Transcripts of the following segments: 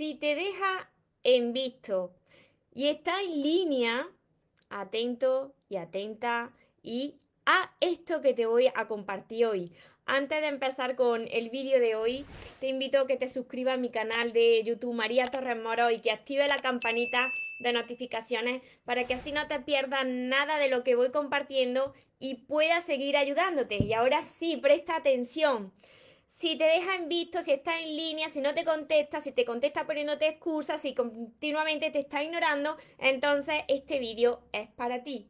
Si te deja en visto y está en línea, atento y atenta y a esto que te voy a compartir hoy. Antes de empezar con el vídeo de hoy, te invito a que te suscribas a mi canal de YouTube María Torres Moro y que active la campanita de notificaciones para que así no te pierdas nada de lo que voy compartiendo y pueda seguir ayudándote. Y ahora sí, presta atención. Si te deja en visto, si está en línea, si no te contesta, si te contesta poniéndote excusas, si continuamente te está ignorando, entonces este vídeo es para ti.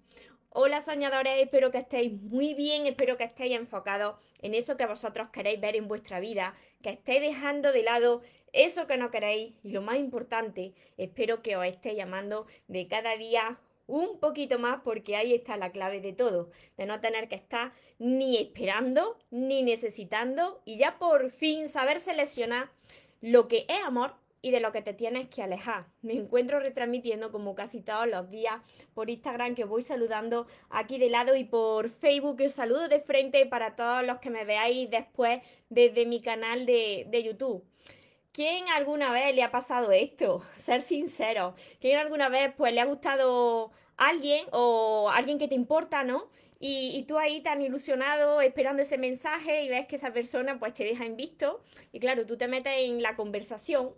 Hola soñadores, espero que estéis muy bien, espero que estéis enfocados en eso que vosotros queréis ver en vuestra vida, que estéis dejando de lado eso que no queréis y lo más importante, espero que os esté llamando de cada día un poquito más porque ahí está la clave de todo, de no tener que estar ni esperando ni necesitando y ya por fin saber seleccionar lo que es amor y de lo que te tienes que alejar. Me encuentro retransmitiendo como casi todos los días por Instagram que voy saludando aquí de lado y por Facebook que os saludo de frente para todos los que me veáis después desde mi canal de, de YouTube. ¿Quién alguna vez le ha pasado esto? Ser sincero. ¿Quién alguna vez pues le ha gustado alguien o alguien que te importa, ¿no? Y, y, tú ahí tan ilusionado esperando ese mensaje y ves que esa persona pues te deja en visto y claro, tú te metes en la conversación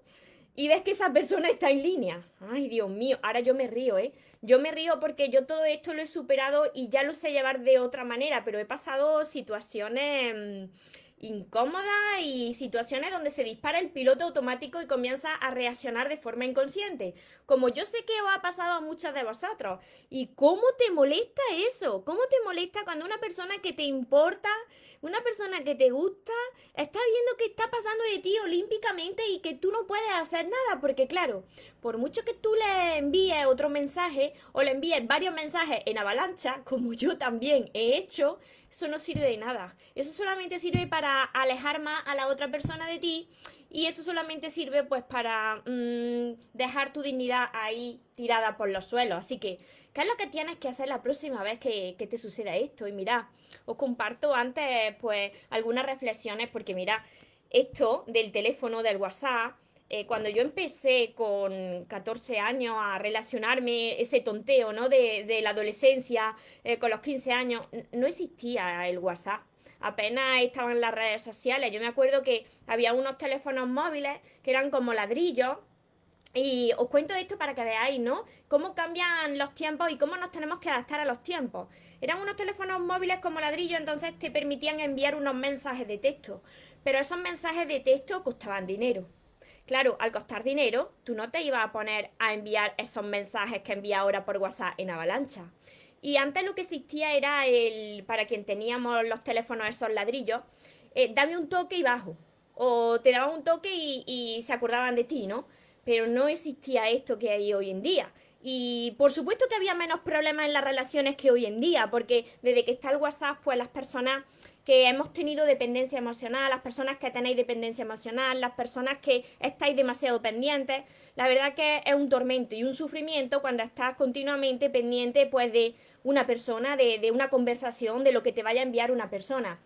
y ves que esa persona está en línea. Ay, Dios mío, ahora yo me río, ¿eh? Yo me río porque yo todo esto lo he superado y ya lo sé llevar de otra manera, pero he pasado situaciones incómodas y situaciones donde se dispara el piloto automático y comienza a reaccionar de forma inconsciente. Como yo sé que os ha pasado a muchos de vosotros. ¿Y cómo te molesta eso? ¿Cómo te molesta cuando una persona que te importa una persona que te gusta está viendo que está pasando de ti olímpicamente y que tú no puedes hacer nada, porque claro, por mucho que tú le envíes otro mensaje o le envíes varios mensajes en avalancha, como yo también he hecho, eso no sirve de nada. Eso solamente sirve para alejar más a la otra persona de ti y eso solamente sirve pues para mm, dejar tu dignidad ahí tirada por los suelos. Así que ¿Qué es lo que tienes que hacer la próxima vez que, te suceda esto? Y mira, os comparto antes pues algunas reflexiones porque mira, esto del teléfono, del WhatsApp, eh, cuando yo empecé con 14 años a relacionarme, ese tonteo, ¿no? De, la adolescencia, eh, con los 15 años, no existía el WhatsApp. Apenas estaban las redes sociales. Yo me acuerdo que había unos teléfonos móviles que eran como ladrillos y os cuento esto para que veáis, ¿no? Cómo cambian los tiempos y cómo nos tenemos que adaptar a los tiempos. Eran unos teléfonos móviles como ladrillo, entonces te permitían enviar unos mensajes de texto. Pero esos mensajes de texto costaban dinero. Claro, al costar dinero, tú no te ibas a poner a enviar esos mensajes que envía ahora por WhatsApp en avalancha. Y antes lo que existía era el, para quien teníamos los teléfonos esos ladrillos, eh, dame un toque y bajo. O te daban un toque y, y se acordaban de ti, ¿no? Pero no existía esto que hay hoy en día. Y por supuesto que había menos problemas en las relaciones que hoy en día, porque desde que está el WhatsApp, pues las personas que hemos tenido dependencia emocional, las personas que tenéis dependencia emocional, las personas que estáis demasiado pendientes, la verdad que es un tormento y un sufrimiento cuando estás continuamente pendiente pues de una persona, de, de una conversación, de lo que te vaya a enviar una persona.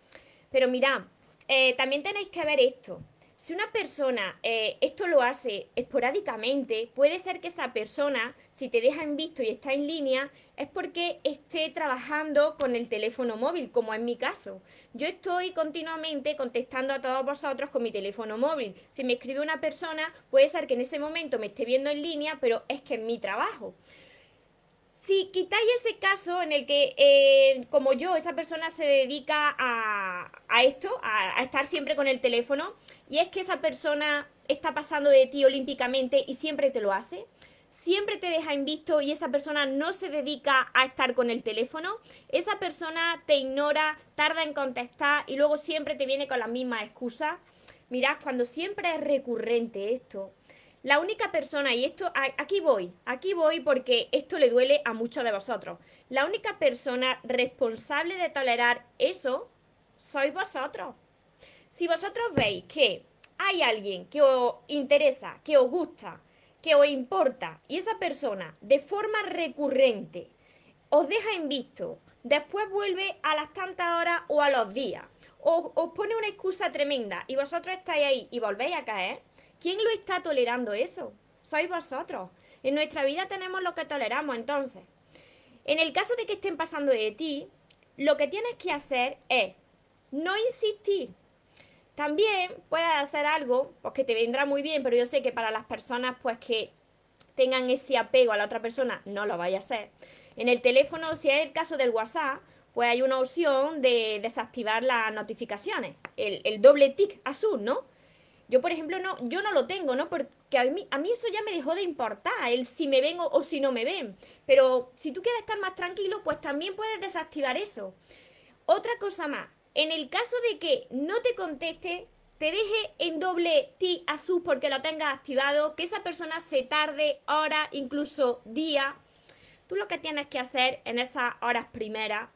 Pero mirad, eh, también tenéis que ver esto. Si una persona eh, esto lo hace esporádicamente, puede ser que esa persona, si te deja en visto y está en línea, es porque esté trabajando con el teléfono móvil, como en mi caso. Yo estoy continuamente contestando a todos vosotros con mi teléfono móvil. Si me escribe una persona, puede ser que en ese momento me esté viendo en línea, pero es que es mi trabajo si quitáis ese caso en el que, eh, como yo, esa persona se dedica a, esto, a, estar siempre con el teléfono, y es que esa persona está pasando de ti olímpicamente y siempre te lo hace, siempre te deja en visto y esa persona no se dedica a estar con el teléfono, esa persona te ignora, tarda en contestar y luego siempre te viene con la misma excusa. Mirad, cuando siempre es recurrente esto, la única persona, y esto, aquí voy, aquí voy porque esto le duele a muchos de vosotros. La única persona responsable de tolerar eso sois vosotros. Si vosotros veis que hay alguien que os interesa, que os gusta, que os importa, y esa persona de forma recurrente os deja en visto, después vuelve a las tantas horas o a los días, os, os pone una excusa tremenda y vosotros estáis ahí y volvéis a caer, ¿quién lo está tolerando eso? Sois vosotros. En nuestra vida tenemos lo que toleramos, entonces. En el caso de que estén pasando de ti, lo que tienes que hacer es no insistir. También puedes hacer algo, pues que te vendrá muy bien, pero yo sé que para las personas pues que tengan ese apego a la otra persona, no lo vaya a hacer. En el teléfono, si es el caso del WhatsApp, pues hay una opción de desactivar las notificaciones, el, el doble tic azul, ¿no? Yo, por ejemplo, no, yo no lo tengo, ¿no? Porque a mí, a mí eso ya me dejó de importar, el si me ven o, si no me ven. Pero si tú quieres estar más tranquilo, pues también puedes desactivar eso. Otra cosa más, en el caso de que no te conteste, te deje en doble ti azul porque lo tengas activado, que esa persona se tarde hora, incluso día. Tú lo que tienes que hacer en esas horas primeras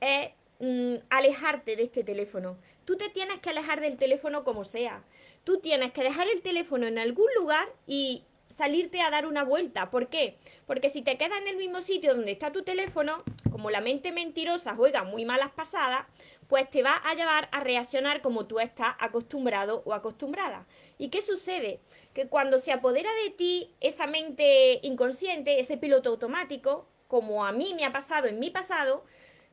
es mm, alejarte de este teléfono. Tú te tienes que alejar del teléfono como sea tú tienes que dejar el teléfono en algún lugar y salirte a dar una vuelta. ¿Por qué? Porque si te quedas en el mismo sitio donde está tu teléfono, como la mente mentirosa juega muy malas pasadas, pues te va a llevar a reaccionar como tú estás acostumbrado o acostumbrada. ¿Y qué sucede? Que cuando se apodera de ti esa mente inconsciente, ese piloto automático, como a mí me ha pasado en mi pasado,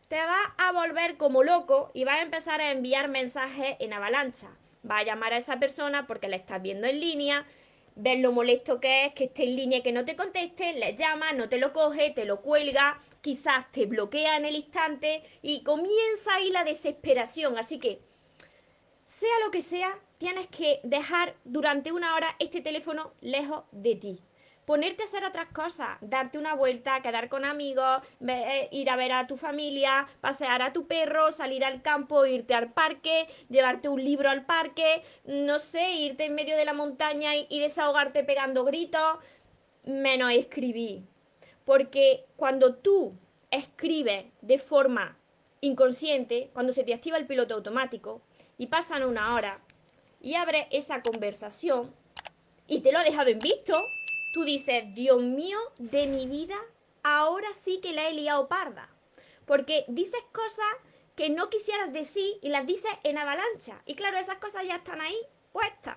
te va a volver como loco y va a empezar a enviar mensajes en avalancha va a llamar a esa persona porque la estás viendo en línea, ves lo molesto que es que esté en línea y que no te conteste, le llama, no te lo coge, te lo cuelga, quizás te bloquea en el instante y comienza ahí la desesperación. Así que, sea lo que sea, tienes que dejar durante una hora este teléfono lejos de ti ponerte a hacer otras cosas, darte una vuelta, quedar con amigos, eh, ir a ver a tu familia, pasear a tu perro, salir al campo, irte al parque, llevarte un libro al parque, no sé, irte en medio de la montaña y, desahogarte pegando gritos, menos escribir. Porque cuando tú escribes de forma inconsciente, cuando se te activa el piloto automático y pasan una hora y abres esa conversación y te lo ha dejado en visto, tú dices, Dios mío, de mi vida, ahora sí que la he liado parda. Porque dices cosas que no quisieras decir y las dices en avalancha. Y claro, esas cosas ya están ahí puestas.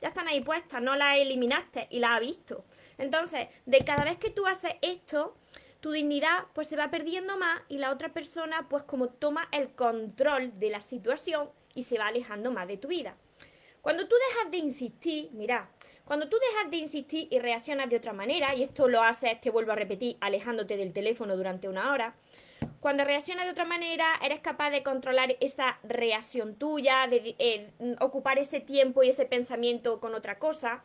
Ya están ahí puestas, no las eliminaste y las has visto. Entonces, de cada vez que tú haces esto, tu dignidad pues se va perdiendo más y la otra persona pues como toma el control de la situación y se va alejando más de tu vida. Cuando tú dejas de insistir, mira, cuando tú dejas de insistir y reaccionas de otra manera, y esto lo haces, te vuelvo a repetir, alejándote del teléfono durante una hora, cuando reaccionas de otra manera, eres capaz de controlar esa reacción tuya, de eh, ocupar ese tiempo y ese pensamiento con otra cosa.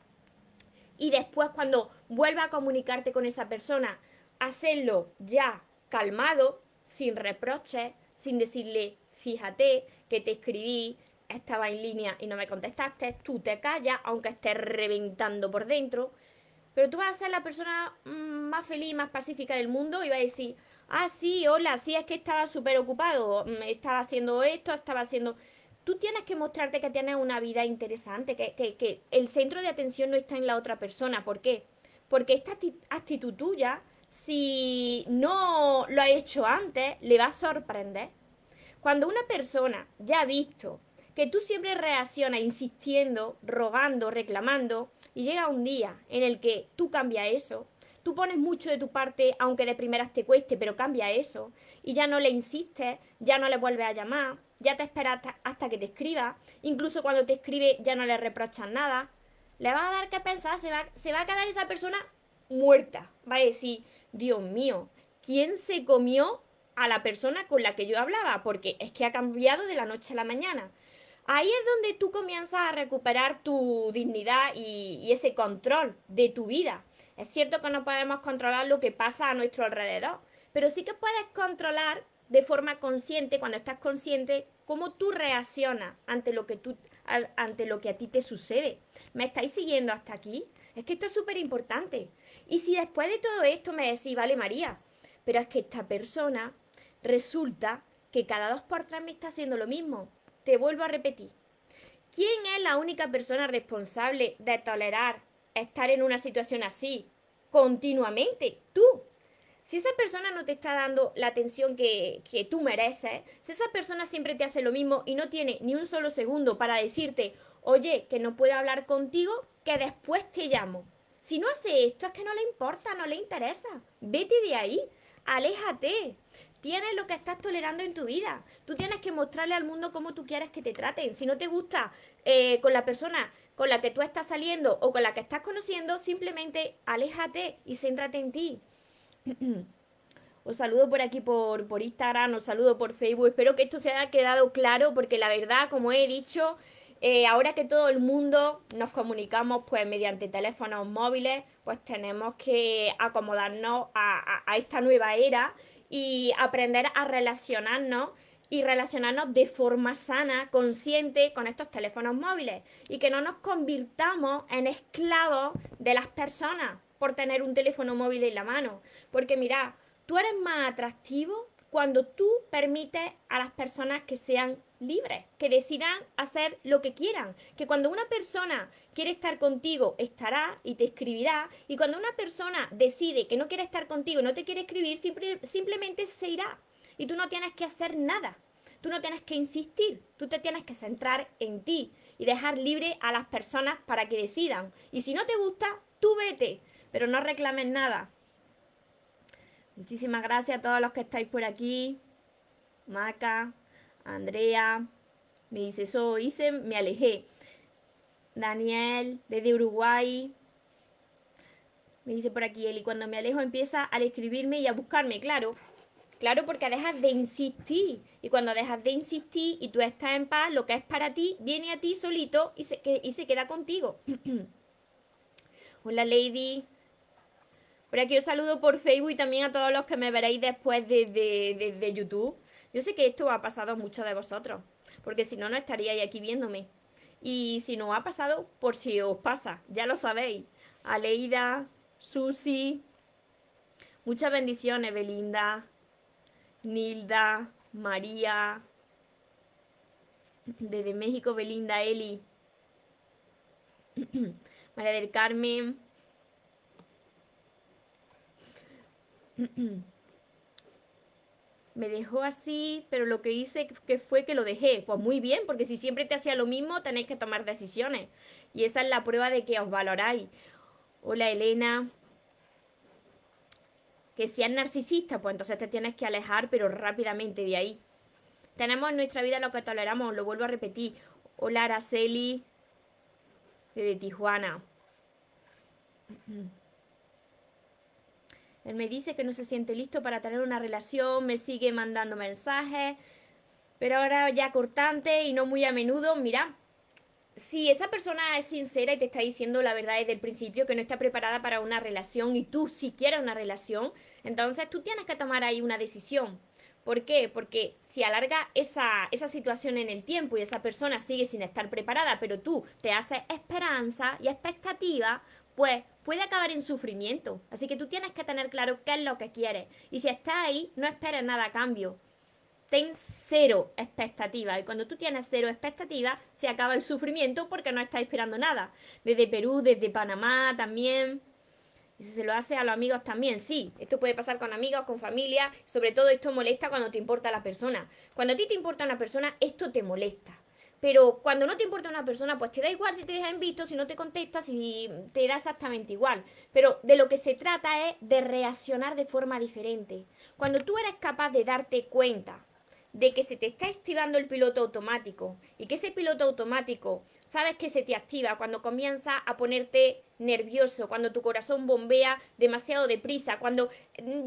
Y después, cuando vuelva a comunicarte con esa persona, hacerlo ya calmado, sin reproches, sin decirle, fíjate que te escribí, estaba en línea y no me contestaste, tú te callas, aunque estés reventando por dentro, pero tú vas a ser la persona mm, más feliz, más pacífica del mundo y vas a decir, ah, sí, hola, sí, es que estaba súper ocupado, mm, estaba haciendo esto, estaba haciendo... Tú tienes que mostrarte que tienes una vida interesante, que, que, que el centro de atención no está en la otra persona. ¿Por qué? Porque esta actitud tuya, si no lo ha hecho antes, le va a sorprender. Cuando una persona ya ha visto que tú siempre reaccionas insistiendo, rogando, reclamando, y llega un día en el que tú cambias eso, tú pones mucho de tu parte, aunque de primeras te cueste, pero cambia eso, y ya no le insistes, ya no le vuelves a llamar, ya te esperas hasta, que te escriba, incluso cuando te escribe ya no le reprochas nada, le va a dar que pensar, se va, se va a quedar esa persona muerta, va a decir, Dios mío, ¿quién se comió a la persona con la que yo hablaba? Porque es que ha cambiado de la noche a la mañana. Ahí es donde tú comienzas a recuperar tu dignidad y, ese control de tu vida. Es cierto que no podemos controlar lo que pasa a nuestro alrededor, pero sí que puedes controlar de forma consciente, cuando estás consciente, cómo tú reaccionas ante lo que, tú, ante lo que a ti te sucede. ¿Me estáis siguiendo hasta aquí? Es que esto es súper importante. Y si después de todo esto me decís, vale María, pero es que esta persona resulta que cada dos por tres me está haciendo lo mismo. Te vuelvo a repetir. ¿Quién es la única persona responsable de tolerar estar en una situación así continuamente? Tú. Si esa persona no te está dando la atención que, que, tú mereces, si esa persona siempre te hace lo mismo y no tiene ni un solo segundo para decirte, oye, que no puedo hablar contigo, que después te llamo. Si no hace esto es que no le importa, no le interesa. Vete de ahí, aléjate. Tienes lo que estás tolerando en tu vida. Tú tienes que mostrarle al mundo cómo tú quieres que te traten. Si no te gusta eh, con la persona con la que tú estás saliendo o con la que estás conociendo, simplemente aléjate y céntrate en ti. Os saludo por aquí por, por Instagram, os saludo por Facebook. Espero que esto se haya quedado claro porque la verdad, como he dicho, eh, ahora que todo el mundo nos comunicamos pues mediante teléfonos móviles, pues tenemos que acomodarnos a, a esta nueva era y aprender a relacionarnos y relacionarnos de forma sana, consciente con estos teléfonos móviles y que no nos convirtamos en esclavos de las personas por tener un teléfono móvil en la mano. Porque mira, Tú eres más atractivo cuando tú permites a las personas que sean libres, que decidan hacer lo que quieran. Que cuando una persona quiere estar contigo, estará y te escribirá. Y cuando una persona decide que no quiere estar contigo, no te quiere escribir, simplemente se irá. Y tú no tienes que hacer nada. Tú no tienes que insistir. Tú te tienes que centrar en ti y dejar libre a las personas para que decidan. Y si no te gusta, tú vete. Pero no reclames nada. Muchísimas gracias a todos los que estáis por aquí. Maca, Andrea, me dice, eso hice, me alejé. Daniel, desde Uruguay. Me dice por aquí, Eli, cuando me alejo empieza a escribirme y a buscarme, claro. Claro, porque dejas de insistir. Y cuando dejas de insistir y tú estás en paz, lo que es para ti, viene a ti solito y se, y se queda contigo. Hola, Lady. Por aquí os saludo por Facebook y también a todos los que me veréis después de, YouTube. Yo sé que esto ha pasado a muchos de vosotros, porque si no, no estaríais aquí viéndome. Y si no ha pasado, por si os pasa, ya lo sabéis. Aleida, Susi, muchas bendiciones, Belinda, Nilda, María, desde México, Belinda, Eli, María del Carmen, me dejó así, pero lo que hice que fue que lo dejé. Pues muy bien, porque si siempre te hacía lo mismo, tenéis que tomar decisiones. Y esa es la prueba de que os valoráis. Hola Elena. Que si es narcisista, pues entonces te tienes que alejar, pero rápidamente de ahí. Tenemos en nuestra vida lo que toleramos, lo vuelvo a repetir. Hola Araceli, de Tijuana. Él me dice que no se siente listo para tener una relación, me sigue mandando mensajes, pero ahora ya cortante y no muy a menudo. Mira, si esa persona es sincera y te está diciendo la verdad desde el principio que no está preparada para una relación y tú si quieres una relación, entonces tú tienes que tomar ahí una decisión. ¿Por qué? Porque si alarga esa, esa situación en el tiempo y esa persona sigue sin estar preparada, pero tú te haces esperanza y expectativa, pues puede acabar en sufrimiento. Así que tú tienes que tener claro qué es lo que quieres. Y si estás ahí, no esperes nada a cambio. Ten cero expectativa. Y cuando tú tienes cero expectativa, se acaba el sufrimiento porque no estás esperando nada. Desde Perú, desde Panamá también. Y si se lo hace a los amigos también, sí. Esto puede pasar con amigos, con familia. Sobre todo esto molesta cuando te importa la persona. Cuando a ti te importa una persona, esto te molesta. Pero cuando no te importa una persona, pues te da igual si te deja en visto, si no te contestas, si te da exactamente igual. Pero de lo que se trata es de reaccionar de forma diferente. Cuando tú eres capaz de darte cuenta de que se te está activando el piloto automático y que ese piloto automático sabes que se te activa cuando comienza a ponerte nervioso, cuando tu corazón bombea demasiado deprisa, cuando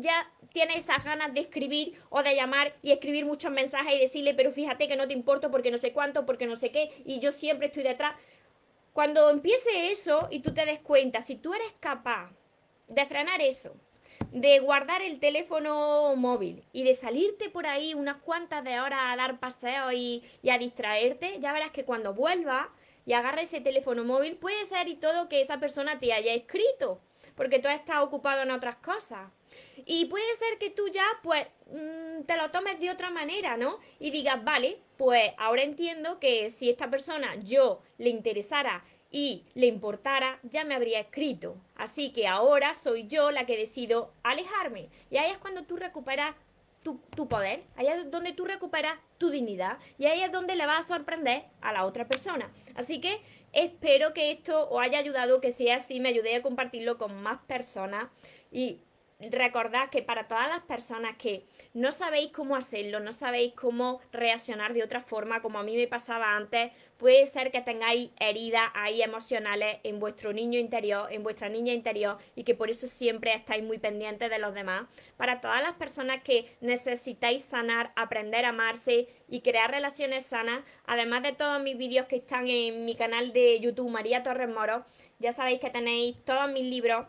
ya tienes esas ganas de escribir o de llamar y escribir muchos mensajes y decirle, pero fíjate que no te importo porque no sé cuánto, porque no sé qué, y yo siempre estoy detrás. Cuando empiece eso y tú te des cuenta, si tú eres capaz de frenar eso, de guardar el teléfono móvil y de salirte por ahí unas cuantas de horas a dar paseo y, a distraerte, ya verás que cuando vuelva y agarra ese teléfono móvil, puede ser y todo que esa persona te haya escrito, porque tú estás ocupado en otras cosas. Y puede ser que tú ya, pues, mm, te lo tomes de otra manera, ¿no? Y digas, vale, pues ahora entiendo que si esta persona yo le interesara y le importara, ya me habría escrito. Así que ahora soy yo la que decido alejarme. Y ahí es cuando tú recuperas tu, tu, poder, ahí es donde tú recuperas tu dignidad y ahí es donde le vas a sorprender a la otra persona. Así que espero que esto os haya ayudado, que sea así, me ayude a compartirlo con más personas y recordad que para todas las personas que no sabéis cómo hacerlo, no sabéis cómo reaccionar de otra forma, como a mí me pasaba antes, puede ser que tengáis heridas ahí emocionales en vuestro niño interior, en vuestra niña interior, y que por eso siempre estáis muy pendientes de los demás. Para todas las personas que necesitáis sanar, aprender a amarse y crear relaciones sanas, además de todos mis vídeos que están en mi canal de YouTube, María Torres Moro, ya sabéis que tenéis todos mis libros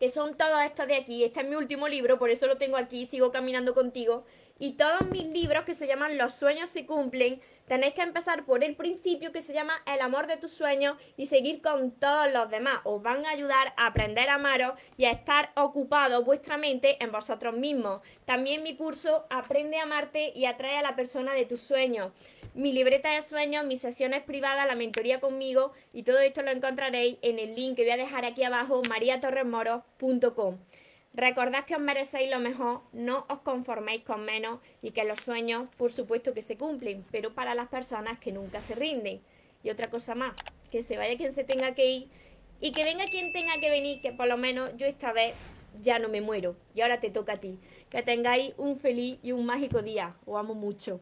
que son todos estos de aquí. Este es mi último libro, por eso lo tengo aquí, sigo caminando contigo. Y todos mis libros que se llaman Los sueños se cumplen, tenéis que empezar por el principio que se llama El amor de tus sueños y seguir con todos los demás. Os van a ayudar a aprender a amaros y a estar ocupados vuestra mente en vosotros mismos. También mi curso Aprende a amarte y atrae a la persona de tus sueños mi libreta de sueños, mis sesiones privadas, la mentoría conmigo y todo esto lo encontraréis en el link que voy a dejar aquí abajo, mariatorresmoro.com. Recordad que os merecéis lo mejor, no os conforméis con menos y que los sueños, por supuesto que se cumplen, pero para las personas que nunca se rinden. Y otra cosa más, que se vaya quien se tenga que ir y que venga quien tenga que venir, que por lo menos yo esta vez ya no me muero. Y ahora te toca a ti. Que tengáis un feliz y un mágico día. Os amo mucho.